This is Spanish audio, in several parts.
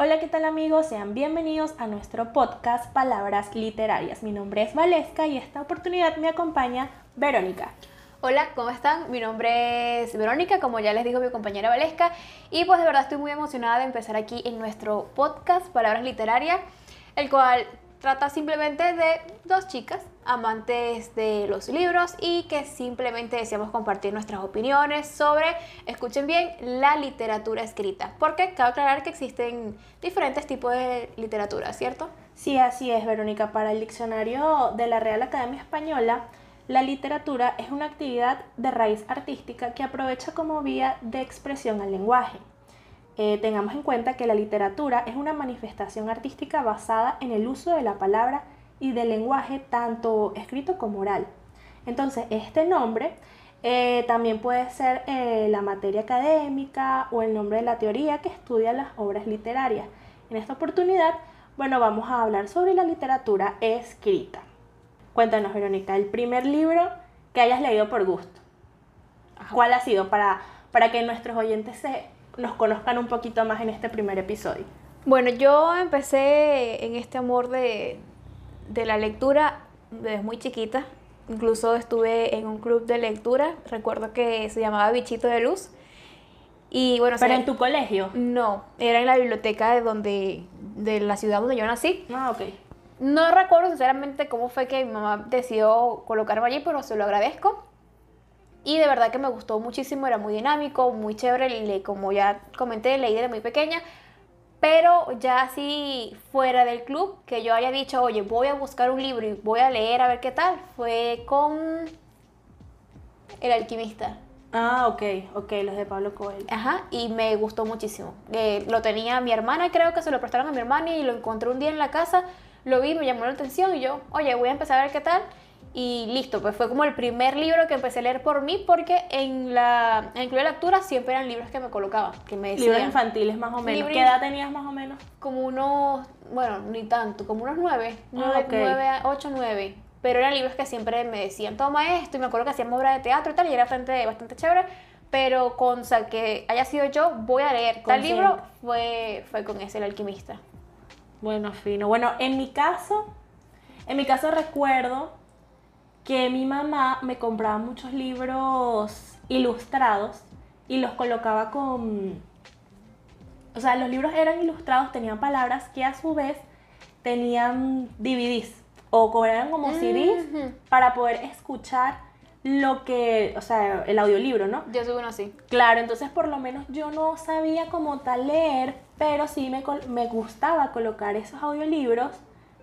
Hola, ¿qué tal amigos? Sean bienvenidos a nuestro podcast Palabras Literarias. Mi nombre es Valesca y esta oportunidad me acompaña Verónica. Hola, ¿cómo están? Mi nombre es Verónica, como ya les dijo mi compañera Valesca, y pues de verdad estoy muy emocionada de empezar aquí en nuestro podcast Palabras Literarias, el cual trata simplemente de dos chicas amantes de los libros y que simplemente deseamos compartir nuestras opiniones sobre, escuchen bien, la literatura escrita. Porque cabe aclarar que existen diferentes tipos de literatura, ¿cierto? Sí, así es, Verónica. Para el diccionario de la Real Academia Española, la literatura es una actividad de raíz artística que aprovecha como vía de expresión al lenguaje. Eh, tengamos en cuenta que la literatura es una manifestación artística basada en el uso de la palabra y del lenguaje tanto escrito como oral. Entonces, este nombre eh, también puede ser eh, la materia académica o el nombre de la teoría que estudia las obras literarias. En esta oportunidad, bueno, vamos a hablar sobre la literatura escrita. Cuéntanos, Verónica, el primer libro que hayas leído por gusto. ¿Cuál ha sido para, para que nuestros oyentes se, nos conozcan un poquito más en este primer episodio? Bueno, yo empecé en este amor de, de la lectura desde muy chiquita. Incluso estuve en un club de lectura, recuerdo que se llamaba Bichito de Luz. Y bueno, ¿Pero en tu colegio? No, era en la biblioteca de donde de la ciudad donde yo nací. Ah, ok. No recuerdo sinceramente cómo fue que mi mamá decidió colocarme allí, pero se lo agradezco. Y de verdad que me gustó muchísimo, era muy dinámico, muy chévere, y como ya comenté, leí desde muy pequeña. Pero ya así fuera del club, que yo haya dicho, oye, voy a buscar un libro y voy a leer a ver qué tal, fue con El alquimista. Ah, ok, ok, los de Pablo Coelho. Ajá, y me gustó muchísimo. Eh, lo tenía mi hermana, creo que se lo prestaron a mi hermana y lo encontré un día en la casa, lo vi, me llamó la atención y yo, oye, voy a empezar a ver qué tal y listo, pues fue como el primer libro que empecé a leer por mí porque en la en el club de lectura siempre eran libros que me colocaban, que me decían. Libros infantiles más o menos. ¿Qué edad tenías más o menos? Como unos, bueno, ni tanto, como unos nueve, ah, nueve, ocho, nueve. Pero eran libros que siempre me decían, toma esto, y me acuerdo que hacíamos obra de teatro y tal, y era bastante, bastante chévere. Pero con o que haya sido yo, voy a leer tal libro, fue, fue con ese, El Alquimista. Bueno, fino. Bueno, en mi caso, en mi caso recuerdo que mi mamá me compraba muchos libros ilustrados y los colocaba con... O sea, los libros eran ilustrados, tenían palabras que a su vez tenían DVDs o eran como CDs para poder escuchar lo que, o sea, el audiolibro, ¿no? Yo soy uno así. Claro, entonces por lo menos yo no sabía como tal leer, pero sí me, me gustaba colocar esos audiolibros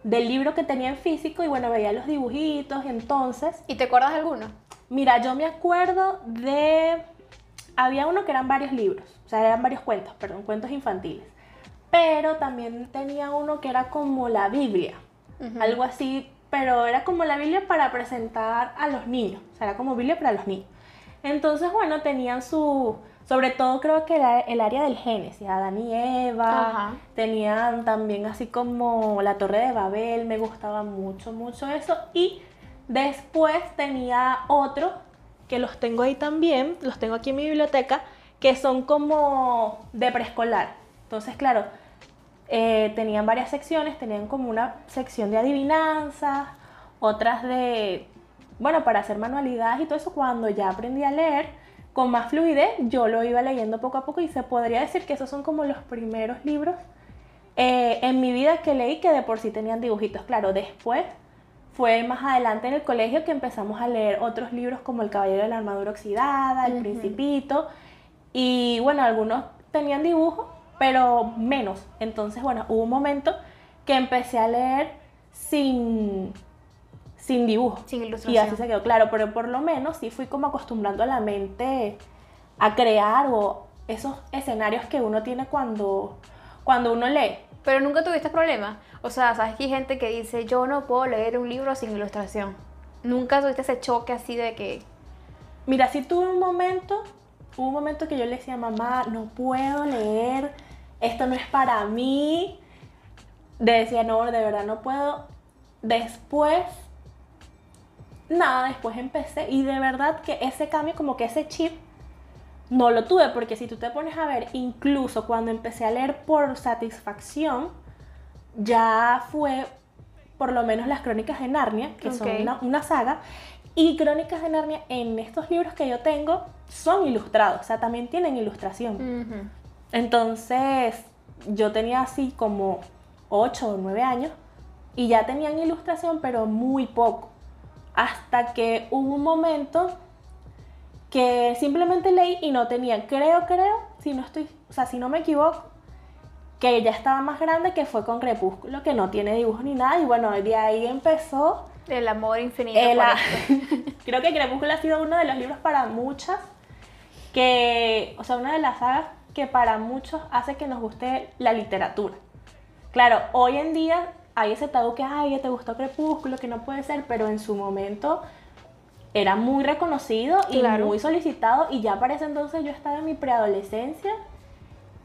del libro que tenía en físico y bueno, veía los dibujitos entonces. ¿Y te acuerdas de alguno? Mira, yo me acuerdo de... Había uno que eran varios libros, o sea, eran varios cuentos, perdón, cuentos infantiles. Pero también tenía uno que era como la Biblia, algo así, pero era como la Biblia para presentar a los niños, o sea, era como Biblia para los niños. Entonces, bueno, tenían su, sobre todo creo que era el área del Génesis, Adán y Eva, tenían también así como la Torre de Babel, me gustaba mucho, mucho eso. Y después tenía otro, que los tengo ahí también, los tengo aquí en mi biblioteca, que son como de preescolar. Entonces, claro, eh, tenían varias secciones, tenían como una sección de adivinanzas, otras de, bueno, para hacer manualidades y todo eso. Cuando ya aprendí a leer, con más fluidez, yo lo iba leyendo poco a poco y se podría decir que esos son como los primeros libros eh, en mi vida que leí que de por sí tenían dibujitos. Claro, después fue más adelante en el colegio que empezamos a leer otros libros como El Caballero de la Armadura Oxidada, El Principito, y bueno, algunos tenían dibujos, pero menos. Entonces, bueno, hubo un momento que empecé a leer sin, sin dibujo. Sin ilustración. Y así se quedó claro, pero por lo menos sí fui como acostumbrando a la mente a crear o esos escenarios que uno tiene cuando, cuando uno lee. Pero nunca tuviste problemas. O sea, sabes que hay gente que dice, yo no puedo leer un libro sin ilustración. Nunca tuviste ese choque así de que... Mira, sí tuve un momento, hubo un momento que yo le decía, mamá, no puedo leer, esto no es para mí. Decía, no, de verdad no puedo. Después nada, después empecé y de verdad que ese cambio, como que ese chip, no lo tuve, porque si tú te pones a ver, incluso cuando empecé a leer por satisfacción, ya fue por lo menos las crónicas de Narnia, que son una, una saga, y crónicas de Narnia en estos libros que yo tengo son ilustrados, o sea, también tienen ilustración. Entonces, yo tenía así como 8 o 9 años y ya tenían ilustración, pero muy poco. Hasta que hubo un momento que simplemente leí y no tenía, creo, creo, si no estoy, o sea, si no me equivoco, que ya estaba más grande que fue con Crepúsculo, que no tiene dibujos ni nada, y bueno, de ahí empezó El amor infinito. el por a- esto. Creo que Crepúsculo ha sido uno de los libros para muchas que, o sea, una de las sagas que para muchos hace que nos guste la literatura. Claro, hoy en día hay ese tabú que, ay, te gustó Crepúsculo, que no puede ser, pero en su momento era muy reconocido y Claro. muy solicitado y ya para ese entonces yo estaba en mi preadolescencia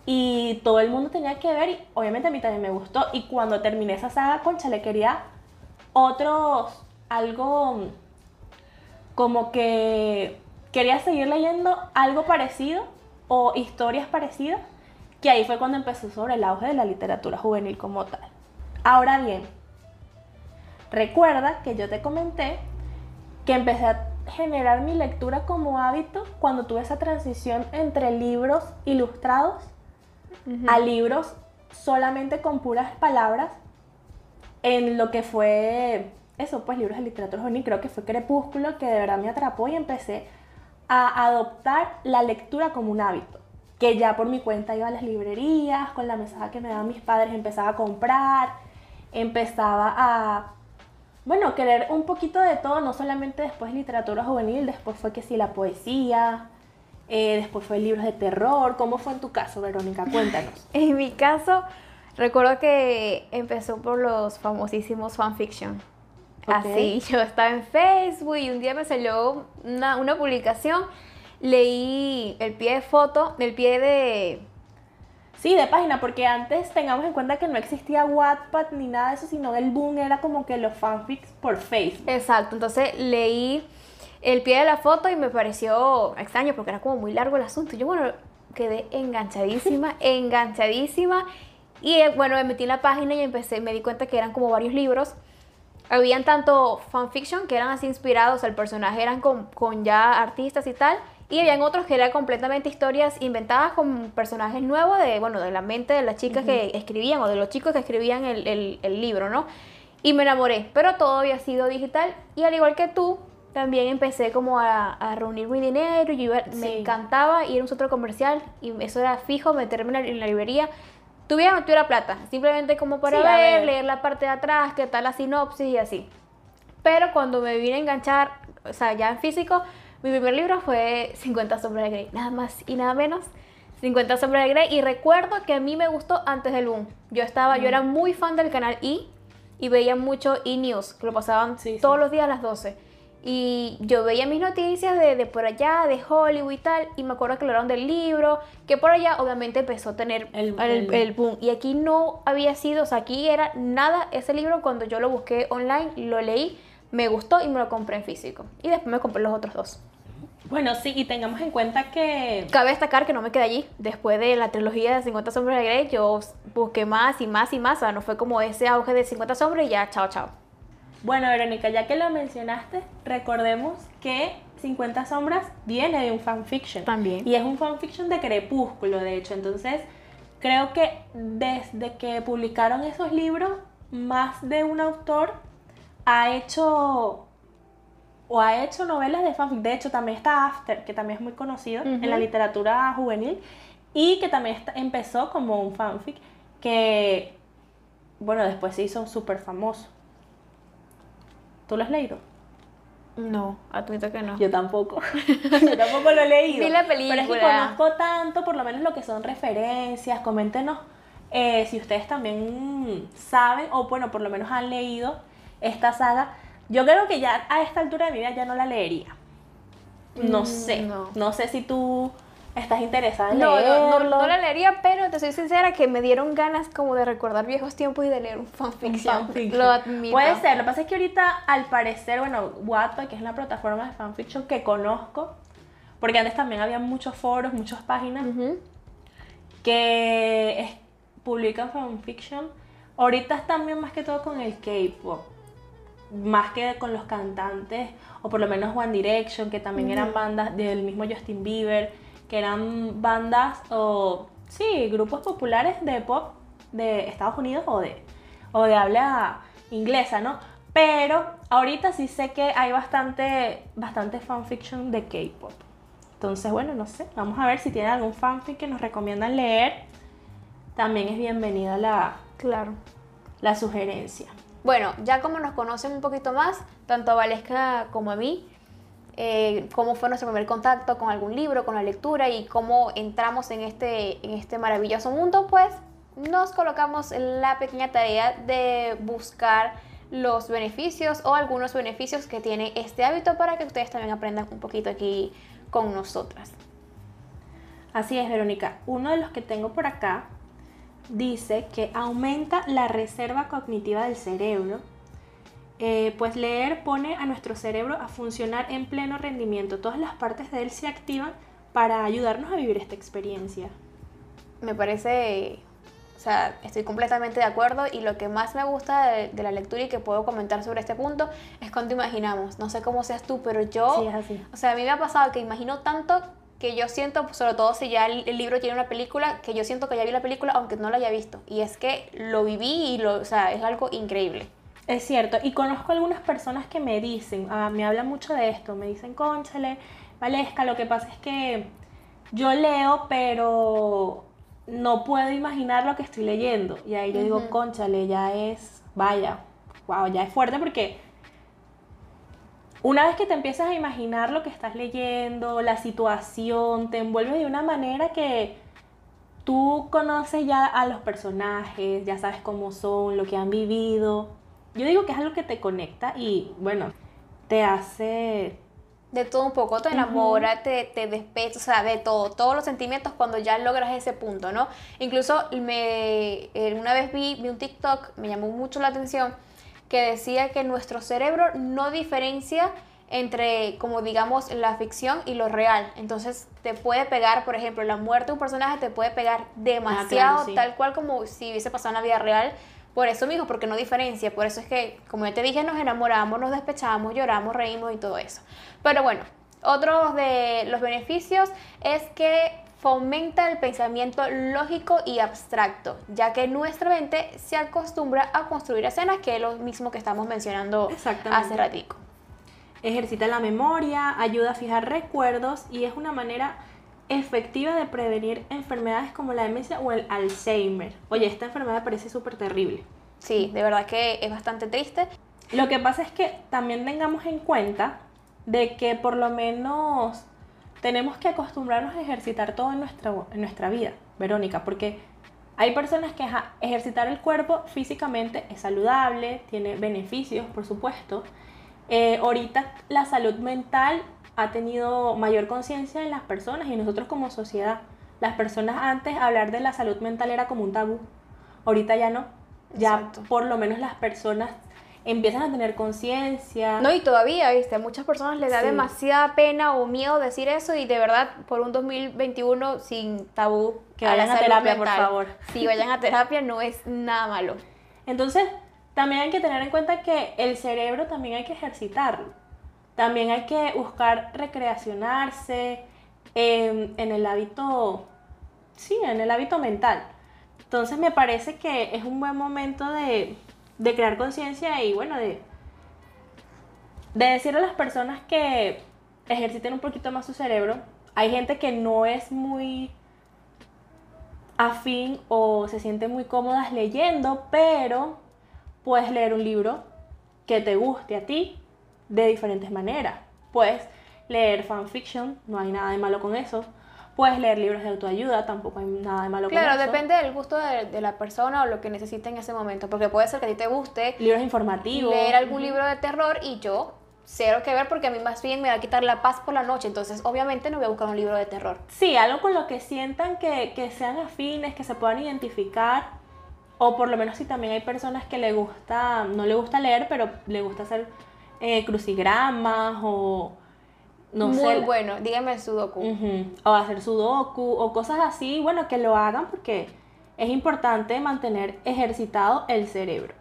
y todo el mundo tenía que ver y obviamente a mí también me gustó y cuando terminé esa saga, concha, le quería otros, algo como que quería seguir leyendo algo parecido o historias parecidas, que ahí fue cuando empezó sobre el auge de la literatura juvenil como tal. Ahora bien, recuerda que yo te comenté que empecé a generar mi lectura como hábito cuando tuve esa transición entre libros ilustrados a libros solamente con puras palabras en lo que fue eso, pues libros de literatura juvenil, creo que fue Crepúsculo, que de verdad me atrapó y empecé a adoptar la lectura como un hábito. Que ya por mi cuenta iba a las librerías, con la mesada que me daban mis padres, empezaba a comprar, empezaba a, bueno, querer un poquito de todo, no solamente después literatura juvenil, después fue que sí, la poesía, eh, después fue libros de terror. ¿Cómo fue en tu caso, Verónica? Cuéntanos. En mi caso, recuerdo que empezó por los famosísimos fanfiction. Así, yo estaba en Facebook y un día me salió una, una publicación, leí el pie de foto, el pie de... Sí, de página, porque antes tengamos en cuenta que no existía Wattpad ni nada de eso, sino el boom era como que los fanfics por Facebook. Exacto, entonces leí el pie de la foto y me pareció extraño porque era como muy largo el asunto. Yo, bueno, quedé enganchadísima, enganchadísima. Y eh, bueno, me metí en la página y empecé, me di cuenta que eran como varios libros. Habían tanto fanfiction que eran así inspirados, el personaje eran con, con ya artistas y tal. Y habían otros que eran completamente historias inventadas con personajes nuevos de, bueno, de la mente de las chicas que escribían o de los chicos que escribían el, el- el libro, ¿no? Y me enamoré, pero todo había sido digital. Y al igual que tú, también empecé como a, a reunir mi dinero. Y yo iba- me Sí. encantaba ir a un centro comercial y eso era fijo, meterme en la, en la librería. Tuviera o no tuviera plata, simplemente como para Sí, ver. leer la parte de atrás, qué tal la sinopsis y así. Pero cuando me vine a enganchar, o sea, ya en físico, mi primer libro fue 50 sombras de Grey, nada más y nada menos. 50 sombras de Grey y recuerdo que a mí me gustó antes del boom. Yo estaba, yo era muy fan del canal E y veía mucho E News, que lo pasaban Sí, sí. todos los días a las 12. Y yo veía mis noticias de, de por allá, de Hollywood y tal, y me acuerdo que hablaron del libro, que por allá obviamente empezó a tener El- el, el- el boom. Y aquí no había sido, o sea, aquí era nada ese libro cuando yo lo busqué online, lo leí, me gustó y me lo compré en físico. Y después me compré los otros dos. Bueno, sí, y tengamos en cuenta que Cabe destacar que no me quedé allí. Después de la trilogía de 50 sombras de Grey, yo busqué más y más y más. O sea, no fue como ese auge de 50 sombras y ya, chao, chao. Bueno, Verónica, ya que lo mencionaste, recordemos que 50 sombras viene de un fanfiction. También. Y es un fanfiction de Crepúsculo, de hecho. Entonces, creo que desde que publicaron esos libros, más de un autor ha hecho o ha hecho novelas de fanfic. De hecho, también está After, que también es muy conocido en la literatura juvenil y que también está- empezó como un fanfic que, bueno, después se hizo súper famoso. ¿Tú lo has leído? No, admito que no. Yo tampoco. Yo tampoco lo he leído. Vi la Pero es que película. conozco tanto, por lo menos lo que son referencias. Coméntenos eh, si ustedes también saben, o bueno, por lo menos han leído esta saga. Yo creo que ya a esta altura de mi vida ya no la leería. No Mm, sé. no. No. sé si tú estás interesada en No, no, no, leerlo. no la leería, pero te soy sincera que me dieron ganas como de recordar viejos tiempos y de leer un Un fanfiction. fanfiction. Lo admito. Puede ser, lo que pasa es que ahorita, al parecer, bueno, Wattpad, que es la plataforma de fanfiction que conozco, porque antes también había muchos foros, muchas páginas que es- publican fanfiction. Ahorita es también más que todo con el K-pop, más que con los cantantes, o por lo menos One Direction, que también eran bandas del mismo Justin Bieber, que eran bandas o, sí, grupos populares de pop de Estados Unidos o de, o de habla inglesa, ¿no? Pero ahorita sí sé que hay bastante, bastante fanfiction de K-pop. Entonces, bueno, no sé, vamos a ver si tienen algún fanfic que nos recomiendan leer. También es bienvenida la, Claro. la sugerencia. Bueno, ya como nos conocen un poquito más, tanto a Valesca como a mí, eh, cómo fue nuestro primer contacto con algún libro, con la lectura y cómo entramos en este, en este maravilloso mundo, pues nos colocamos la pequeña tarea de buscar los beneficios o algunos beneficios que tiene este hábito para que ustedes también aprendan un poquito aquí con nosotras. Así es, Verónica. Uno de los que tengo por acá dice que aumenta la reserva cognitiva del cerebro. Eh, pues leer pone a nuestro cerebro a funcionar en pleno rendimiento. Todas las partes de él se activan para ayudarnos a vivir esta experiencia. me parece, o sea, estoy completamente de acuerdo y lo que más me gusta de, de la lectura y que puedo comentar sobre este punto es cuando imaginamos. No sé cómo seas tú, pero yo, Sí, es así. o sea, a mí me ha pasado que imagino tanto que yo siento, sobre todo si ya el, el libro tiene una película, que yo siento que ya vi la película aunque no la haya visto. Y es que lo viví y lo, o sea, es algo increíble. Es cierto, y conozco algunas personas que me dicen, ah, me hablan mucho de esto, me dicen, conchale, Valesca, lo que pasa es que yo leo, pero no puedo imaginar lo que estoy leyendo. Y ahí yo digo, conchale, ya es, vaya, wow, ya es fuerte porque una vez que te empiezas a imaginar lo que estás leyendo, la situación, te envuelves de una manera que tú conoces ya a los personajes, ya sabes cómo son, lo que han vivido. Yo digo que es algo que te conecta y bueno, te hace... De todo un poco, te enamora, te, te despecha, o sea, de todo, todos los sentimientos cuando ya logras ese punto, ¿no? Incluso me, eh, una vez vi, vi un TikTok, me llamó mucho la atención, que decía que nuestro cerebro no diferencia entre, como digamos, la ficción y lo real. Entonces te puede pegar, por ejemplo, la muerte de un personaje te puede pegar demasiado, sí. tal cual como si hubiese pasado en la vida real. Por eso mismo, porque no diferencia. Por eso es que, como ya te dije, nos enamoramos, nos despechamos, lloramos, reímos y todo eso. Pero bueno, otro de los beneficios es que fomenta el pensamiento lógico y abstracto, ya que nuestra mente se acostumbra a construir escenas, que es lo mismo que estamos mencionando hace ratico. Ejercita la memoria, ayuda a fijar recuerdos y es una manera efectiva de prevenir enfermedades como la demencia o el Alzheimer. Oye, esta enfermedad parece súper terrible. Sí, de verdad que es bastante triste. Lo que pasa es que también tengamos en cuenta de que por lo menos tenemos que acostumbrarnos a ejercitar todo en nuestra, en nuestra vida, Verónica, porque hay personas que ejercitar el cuerpo físicamente es saludable, tiene beneficios, por supuesto. Eh, ahorita la salud mental ha tenido mayor conciencia en las personas y nosotros como sociedad. Las personas antes hablar de la salud mental era como un tabú, ahorita ya no. Ya Exacto. por lo menos las personas empiezan a tener conciencia. No, y todavía, viste, a muchas personas les da Sí. demasiada pena o miedo decir eso y de verdad por un 2021 sin tabú. Que vayan a salud terapia, por favor. Sí, vayan a terapia, no es nada malo. Entonces, también hay que tener en cuenta que el cerebro también hay que ejercitarlo. También hay que buscar recreacionarse eh, en el hábito, sí, en el hábito mental. Entonces me parece que es un buen momento de, de crear conciencia y bueno, de, de decirle a las personas que ejerciten un poquito más su cerebro. Hay gente que no es muy afín o se sienten muy cómodas leyendo, pero puedes leer un libro que te guste a ti de diferentes maneras. Puedes leer fanfiction, no hay nada de malo con eso. Puedes leer libros de autoayuda, tampoco hay nada de malo Claro, con eso. depende del gusto de, de la persona o lo que necesite en ese momento, porque puede ser que a ti te guste Libros informativos. leer algún libro de terror y yo cero que ver porque a mí más bien me va a quitar la paz por la noche, entonces obviamente no voy a buscar un libro de terror. Sí, algo con lo que sientan que, que sean afines, que se puedan identificar. O por lo menos si también hay personas que le gusta, no le gusta leer, pero le gusta hacer eh, crucigramas o no Muy sé. bueno, dígame el sudoku. O hacer sudoku o cosas así, bueno, que lo hagan porque es importante mantener ejercitado el cerebro.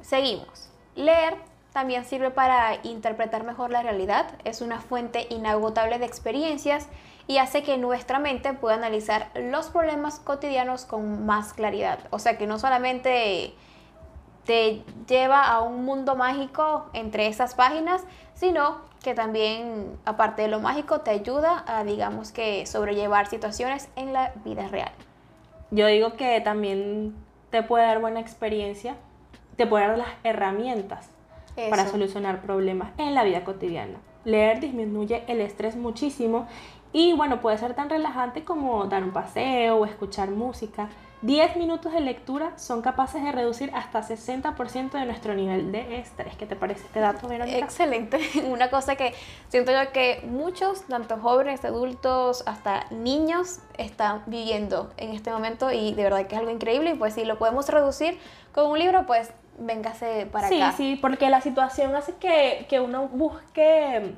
Seguimos. Leer también sirve para interpretar mejor la realidad, es una fuente inagotable de experiencias y hace que nuestra mente pueda analizar los problemas cotidianos con más claridad. O sea que no solamente te lleva a un mundo mágico entre esas páginas, sino que también, aparte de lo mágico, te ayuda a, digamos que, sobrellevar situaciones en la vida real. Yo digo que también te puede dar buena experiencia, te puede dar las herramientas para solucionar problemas en la vida cotidiana. Leer disminuye el estrés muchísimo y bueno, puede ser tan relajante como dar un paseo o escuchar música. 10 minutos de lectura son capaces de reducir hasta 60% de nuestro nivel de estrés. ¿Qué te parece este dato, Verónica? Excelente. Una cosa que siento yo que muchos, tanto jóvenes, adultos, hasta niños, están viviendo en este momento y de verdad que es algo increíble y pues si lo podemos reducir con un libro, pues véngase para sí, acá. sí, porque la situación hace que, que uno busque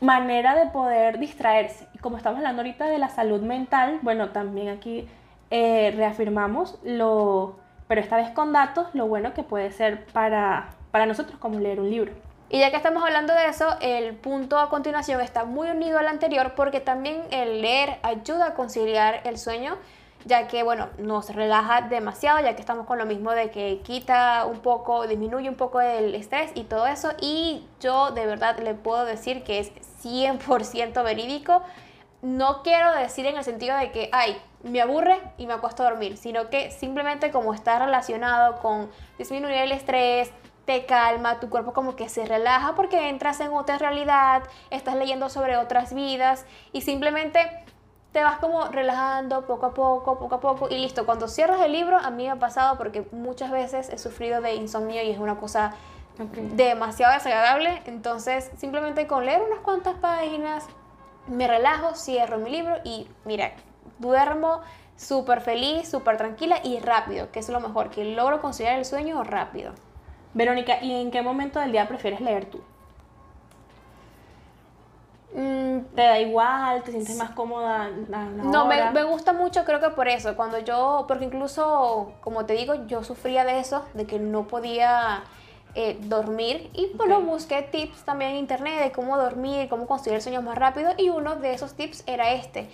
manera de poder distraerse. Y como estamos hablando ahorita de la salud mental, bueno, también aquí eh, reafirmamos lo, pero esta vez con datos, lo bueno que puede ser para, para nosotros como leer un libro. Y ya que estamos hablando de eso, el punto a continuación está muy unido al anterior porque también el leer ayuda a conciliar el sueño, ya que, bueno, nos relaja demasiado, ya que estamos con lo mismo de que quita un poco, disminuye un poco el estrés y todo eso. Y yo de verdad le puedo decir que es 100% verídico. No quiero decir en el sentido de que, ay, me aburre y me acuesto a dormir, sino que simplemente como está relacionado con disminuir el estrés, te calma, tu cuerpo como que se relaja porque entras en otra realidad, estás leyendo sobre otras vidas y simplemente te vas como relajando poco a poco, poco a poco y listo. Cuando cierras el libro, a mí me ha pasado porque muchas veces he sufrido de insomnio y es una cosa demasiado desagradable, entonces simplemente con leer unas cuantas páginas me relajo, cierro mi libro y mira, duermo súper feliz, súper tranquila y rápido, que es lo mejor, que logro conciliar el sueño rápido. Verónica, ¿y en qué momento del día prefieres leer tú? Mm, ¿Te da igual? ¿Te sientes más cómoda? la No, me, me gusta mucho, creo que por eso. Cuando yo, porque incluso, como te digo, yo sufría de eso, de que no podía eh, dormir. Y bueno, Ok. busqué tips también en internet de cómo dormir, cómo conseguir sueños más rápido. Y uno de esos tips era este.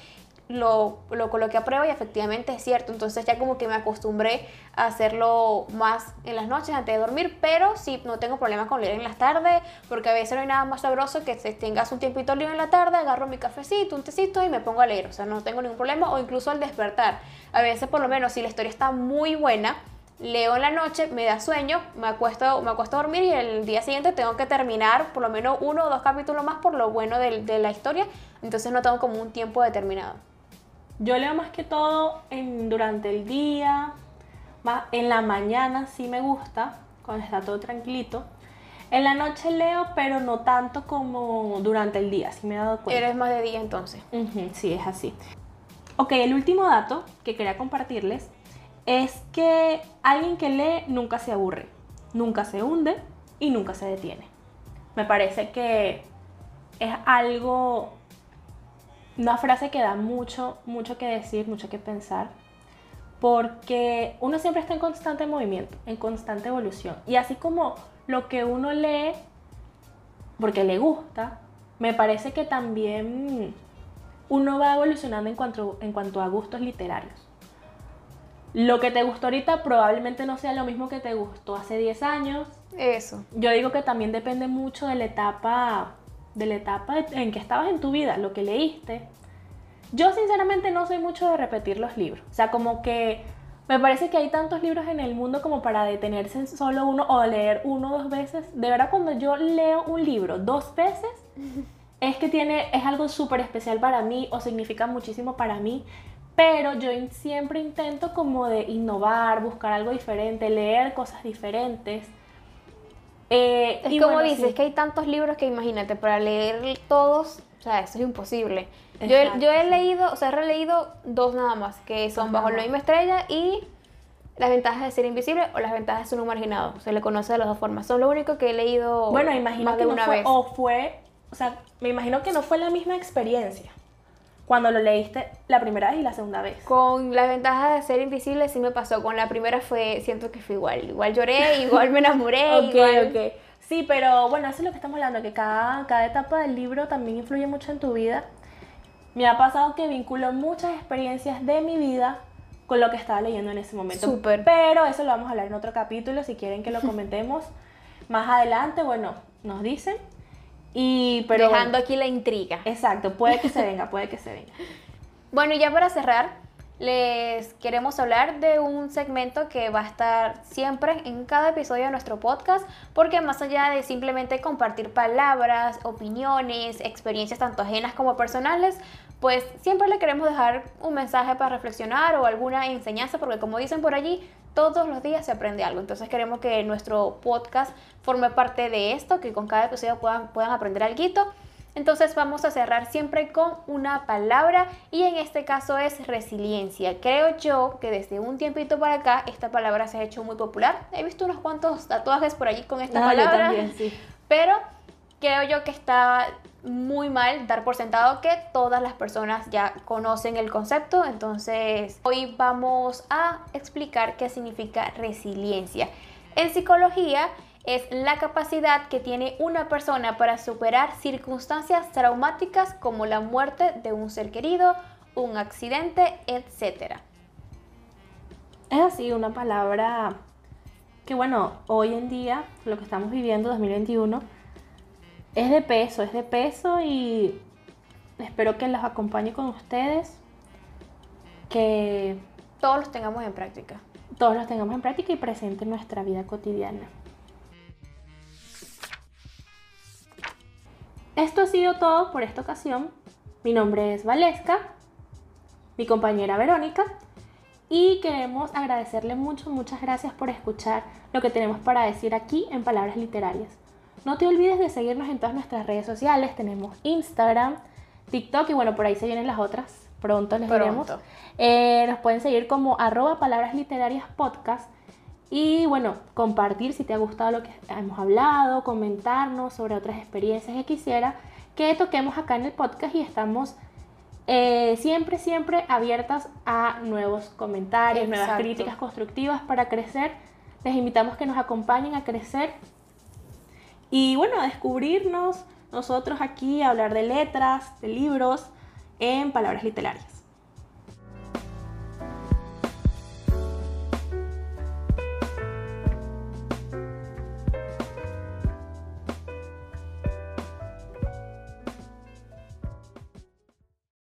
Lo, lo coloqué a prueba y efectivamente es cierto. Entonces ya como que me acostumbré a hacerlo más en las noches antes de dormir. Pero sí, no tengo problema con leer en las tardes. Porque a veces no hay nada más sabroso que te- tengas un tiempito libre en la tarde, agarro mi cafecito, un tecito y me pongo a leer. O sea, no tengo ningún problema. O incluso al despertar. A veces por lo menos si la historia está muy buena, leo en la noche, me da sueño, me acuesto, me acuesto a dormir y el día siguiente tengo que terminar por lo menos uno o dos capítulos más por lo bueno del- de, la historia. Entonces no tengo como un tiempo determinado. Yo leo más que todo en, durante el día, más en la mañana sí me gusta, cuando está todo tranquilito. En la noche leo, pero no tanto como durante el día, sí me he dado cuenta. Eres más de día entonces. Sí, es así. Ok, el último dato que quería compartirles es que alguien que lee nunca se aburre, nunca se hunde y nunca se detiene. Me parece que es algo, una frase que da mucho, mucho que decir, mucho que pensar, porque uno siempre está en constante movimiento, en constante evolución. Y así como lo que uno lee, porque le gusta, me parece que también uno va evolucionando en cuanto, en cuanto a gustos literarios. Lo que te gustó ahorita probablemente no sea lo mismo que te gustó hace 10 años. Eso. Yo digo que también depende mucho de la etapa, de la etapa en que estabas en tu vida, lo que leíste. Yo sinceramente no soy mucho de repetir los libros. O sea, como que me parece que hay tantos libros en el mundo como para detenerse en solo uno o leer uno o dos veces. De verdad, cuando yo leo un libro dos veces, es que tiene, es algo súper especial para mí o significa muchísimo para mí. Pero yo siempre intento como de innovar, buscar algo diferente, leer cosas diferentes. Eh, Es y como bueno, dices, sí. que hay tantos libros que imagínate, para leer todos, o sea, eso es imposible. Yo, yo he leído, o sea, he releído dos nada más, que son Bajo la misma estrella y Las ventajas de ser invisible o Las ventajas de ser un marginado. Se le conoce de las dos formas. Son lo único que he leído Bueno, imagino más que de no una fue, vez. o fue o sea, me imagino que no fue la misma experiencia cuando lo leíste la primera vez y la segunda vez. Con la ventaja de ser invisible sí me pasó. Con la primera fue, siento que fue igual. Igual lloré, igual me enamoré. ok, igual... ok. Sí, pero bueno, eso es lo que estamos hablando, que cada, cada etapa del libro también influye mucho en tu vida. Me ha pasado que vinculo muchas experiencias de mi vida con lo que estaba leyendo en ese momento. Súper. Pero eso lo vamos a hablar en otro capítulo, si quieren que lo comentemos más adelante, bueno, nos dicen. Y, pero, Dejando aquí la intriga. Exacto, puede que se venga, puede que se venga. Bueno, y ya para cerrar, les queremos hablar de un segmento que va a estar siempre en cada episodio de nuestro podcast, porque más allá de simplemente compartir palabras, opiniones, experiencias tanto ajenas como personales, pues siempre le queremos dejar un mensaje para reflexionar o alguna enseñanza, porque como dicen por allí, todos los días se aprende algo. Entonces queremos que nuestro podcast forme parte de esto, que con cada episodio puedan, puedan aprender algo. Entonces vamos a cerrar siempre con una palabra y en este caso es resiliencia. Creo yo que desde un tiempito para acá esta palabra se ha hecho muy popular. He visto unos cuantos tatuajes por allí con esta Ah, yo palabra. también, sí. Pero creo yo que está muy mal dar por sentado que todas las personas ya conocen el concepto. Entonces hoy vamos a explicar qué significa resiliencia. En psicología es la capacidad que tiene una persona para superar circunstancias traumáticas como la muerte de un ser querido, un accidente, etc. Es así, una palabra que bueno, hoy en día, lo que estamos viviendo, 2021, es de peso, es de peso y espero que los acompañe con ustedes, que Todos los tengamos en práctica. todos los tengamos en práctica y presente en nuestra vida cotidiana. Esto ha sido todo por esta ocasión. Mi nombre es Valesca, mi compañera Verónica, y queremos agradecerle mucho, muchas gracias por escuchar lo que tenemos para decir aquí en Palabras Literarias. No te olvides de seguirnos en todas nuestras redes sociales. Tenemos Instagram, TikTok y bueno, por ahí se vienen las otras. Pronto les diremos. Eh, nos pueden seguir como arroba palabras literarias podcast. Y bueno, compartir si te ha gustado lo que hemos hablado, comentarnos sobre otras experiencias que quisiera que toquemos acá en el podcast y estamos eh, siempre, siempre abiertas a nuevos comentarios, nuevas críticas constructivas para crecer. Les invitamos que nos acompañen a crecer y bueno, a descubrirnos nosotros aquí, a hablar de letras, de libros en palabras literarias.